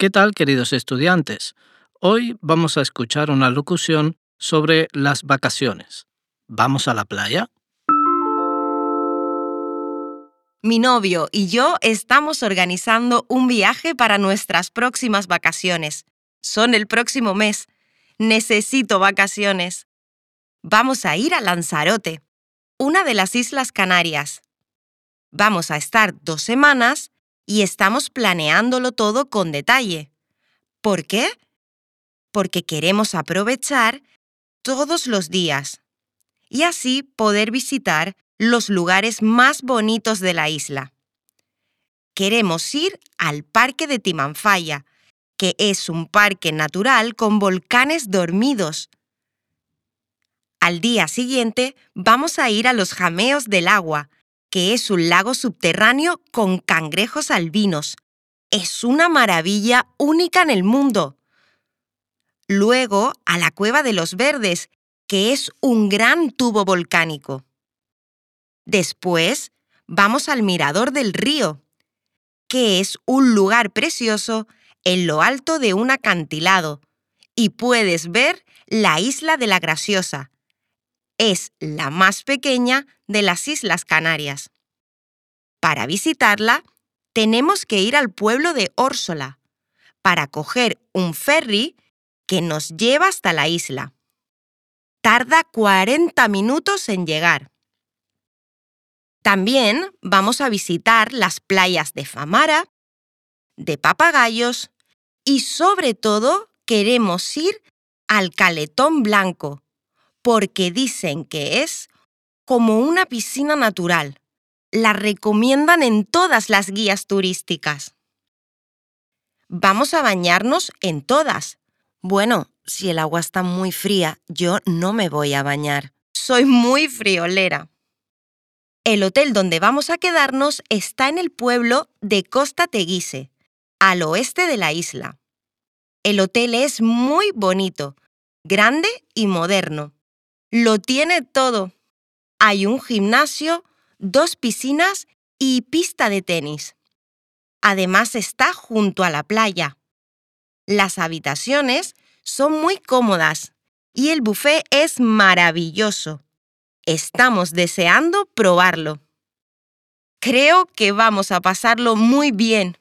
¿Qué tal, queridos estudiantes? Hoy vamos a escuchar una locución sobre las vacaciones. ¿Vamos a la playa? Mi novio y yo estamos organizando un viaje para nuestras próximas vacaciones. Son el próximo mes. Necesito vacaciones. Vamos a ir a Lanzarote, una de las Islas Canarias. Vamos a estar dos semanas y estamos planeándolo todo con detalle. ¿Por qué? Porque queremos aprovechar todos los días y así poder visitar los lugares más bonitos de la isla. Queremos ir al Parque de Timanfaya, que es un parque natural con volcanes dormidos. Al día siguiente vamos a ir a los jameos del agua, que es un lago subterráneo con cangrejos albinos. Es una maravilla única en el mundo. Luego a la Cueva de los Verdes, que es un gran tubo volcánico. Después vamos al Mirador del Río, que es un lugar precioso en lo alto de un acantilado, y puedes ver la isla de la Graciosa, es la más pequeña de las Islas Canarias. Para visitarla, tenemos que ir al pueblo de Órsola para coger un ferry que nos lleva hasta la isla. Tarda 40 minutos en llegar. También vamos a visitar las playas de Famara, de Papagayos y sobre todo queremos ir al Caletón Blanco, porque dicen que es como una piscina natural. La recomiendan en todas las guías turísticas. Vamos a bañarnos en todas. Bueno, si el agua está muy fría, yo no me voy a bañar. Soy muy friolera. El hotel donde vamos a quedarnos está en el pueblo de Costa Teguise, al oeste de la isla. El hotel es muy bonito, grande y moderno. Lo tiene todo. Hay un gimnasio, dos piscinas y pista de tenis. Además está junto a la playa. Las habitaciones son muy cómodas y el buffet es maravilloso. Estamos deseando probarlo. Creo que vamos a pasarlo muy bien.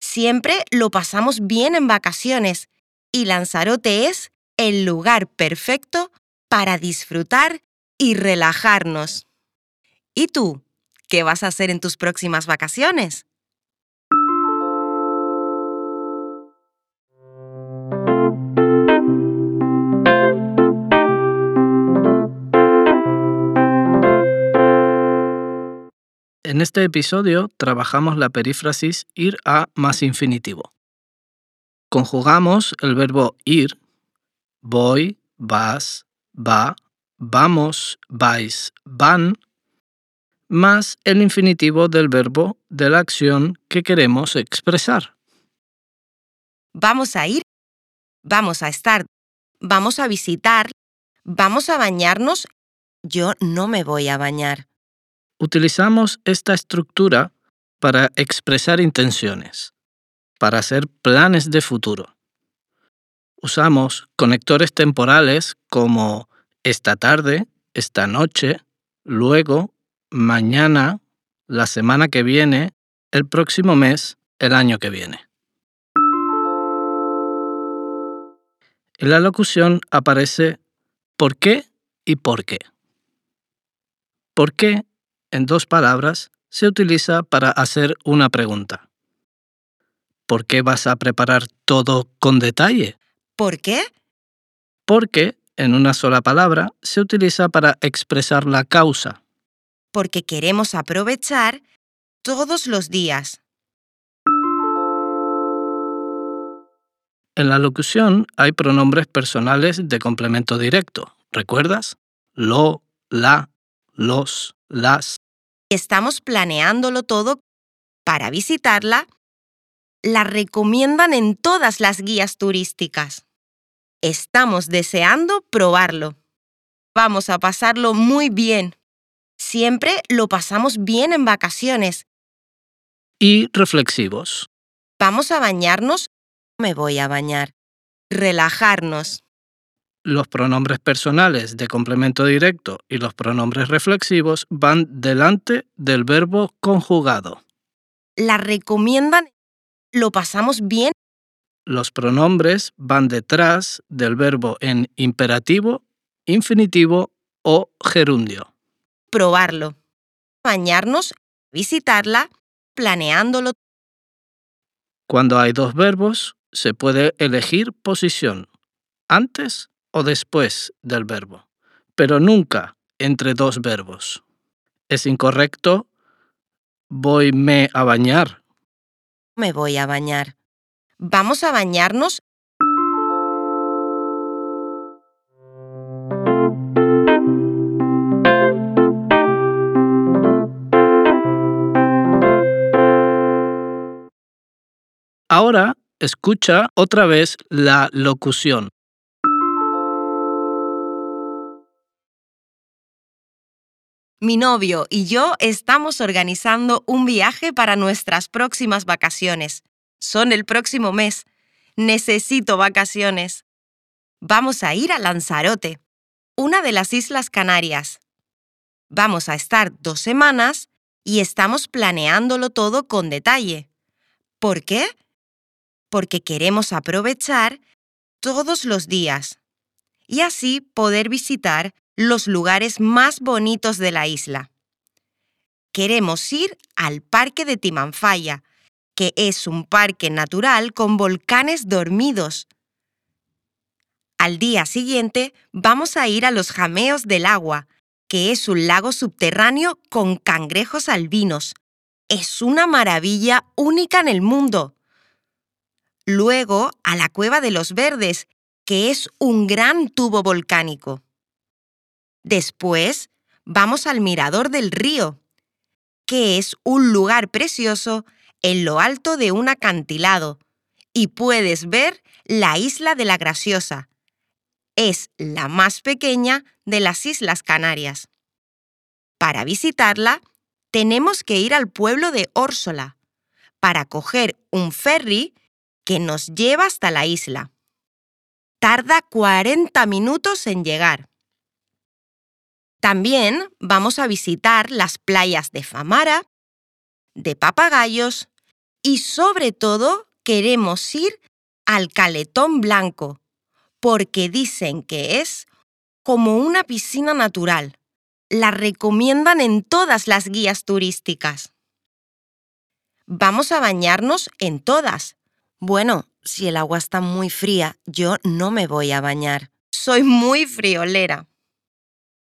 Siempre lo pasamos bien en vacaciones y Lanzarote es el lugar perfecto para disfrutar y relajarnos. ¿Y tú? ¿Qué vas a hacer en tus próximas vacaciones? En este episodio trabajamos la perífrasis ir a más infinitivo. Conjugamos el verbo ir, voy, vas, va, vamos, vais, van, más el infinitivo del verbo de la acción que queremos expresar. Vamos a ir, vamos a estar, vamos a visitar, vamos a bañarnos. Yo no me voy a bañar. Utilizamos esta estructura para expresar intenciones, para hacer planes de futuro. Usamos conectores temporales como esta tarde, esta noche, luego, mañana, la semana que viene, el próximo mes, el año que viene. En la locución aparece por qué y por qué. ¿Por qué? En dos palabras se utiliza para hacer una pregunta. ¿Por qué vas a preparar todo con detalle? ¿Por qué? Porque, en una sola palabra, se utiliza para expresar la causa. Porque queremos aprovechar todos los días. En la locución hay pronombres personales de complemento directo. ¿Recuerdas? Lo, la, los, las. Estamos planeándolo todo para visitarla. La recomiendan en todas las guías turísticas. Estamos deseando probarlo. Vamos a pasarlo muy bien. Siempre lo pasamos bien en vacaciones. Y reflexivos. Vamos a bañarnos. Me voy a bañar. Relajarnos. Los pronombres personales de complemento directo y los pronombres reflexivos van delante del verbo conjugado. La recomiendan. Lo pasamos bien. Los pronombres van detrás del verbo en imperativo, infinitivo o gerundio. Probarlo. Bañarnos. Visitarla. Planeándolo. Cuando hay dos verbos, se puede elegir posición, antes o después del verbo, pero nunca entre dos verbos. Es incorrecto voy me a bañar. Me voy a bañar. Vamos a bañarnos. Ahora escucha otra vez la locución. Mi novio y yo estamos organizando un viaje para nuestras próximas vacaciones. Son el próximo mes. Necesito vacaciones. Vamos a ir a Lanzarote, una de las Islas Canarias. Vamos a estar dos semanas y estamos planeándolo todo con detalle. ¿Por qué? Porque queremos aprovechar todos los días y así poder visitar los lugares más bonitos de la isla. Queremos ir al Parque de Timanfaya, que es un parque natural con volcanes dormidos. Al día siguiente vamos a ir a los Jameos del Agua, que es un lago subterráneo con cangrejos albinos. Es una maravilla única en el mundo. Luego a la Cueva de los Verdes, que es un gran tubo volcánico. Después, vamos al Mirador del Río, que es un lugar precioso en lo alto de un acantilado, y puedes ver la isla de la Graciosa. Es la más pequeña de las Islas Canarias. Para visitarla, tenemos que ir al pueblo de Órsola, para coger un ferry que nos lleva hasta la isla. Tarda 40 minutos en llegar. También vamos a visitar las playas de Famara, de Papagayos y sobre todo queremos ir al Caletón Blanco, porque dicen que es como una piscina natural. La recomiendan en todas las guías turísticas. Vamos a bañarnos en todas. Bueno, si el agua está muy fría, yo no me voy a bañar. Soy muy friolera.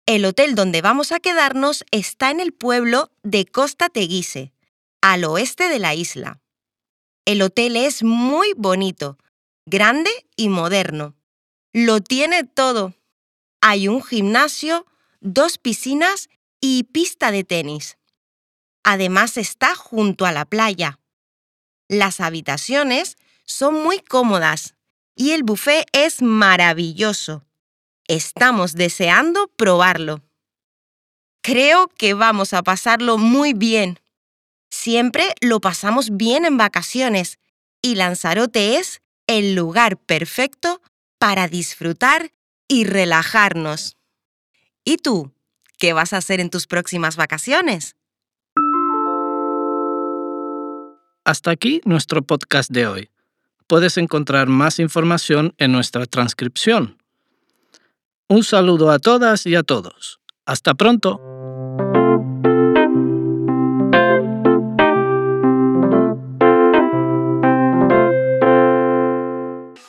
El hotel donde vamos a quedarnos está en el pueblo de Costa Teguise, al oeste de la isla. El hotel es muy bonito, grande y moderno. Lo tiene todo. Hay un gimnasio, dos piscinas y pista de tenis. Además está junto a la playa. Las habitaciones son muy cómodas y el buffet es maravilloso. Estamos deseando probarlo. Creo que vamos a pasarlo muy bien. Siempre lo pasamos bien en vacaciones y Lanzarote es el lugar perfecto para disfrutar y relajarnos. ¿Y tú? ¿Qué vas a hacer en tus próximas vacaciones? Hasta aquí nuestro podcast de hoy. Puedes encontrar más información en nuestra transcripción un saludo a todas y a todos. Hasta pronto.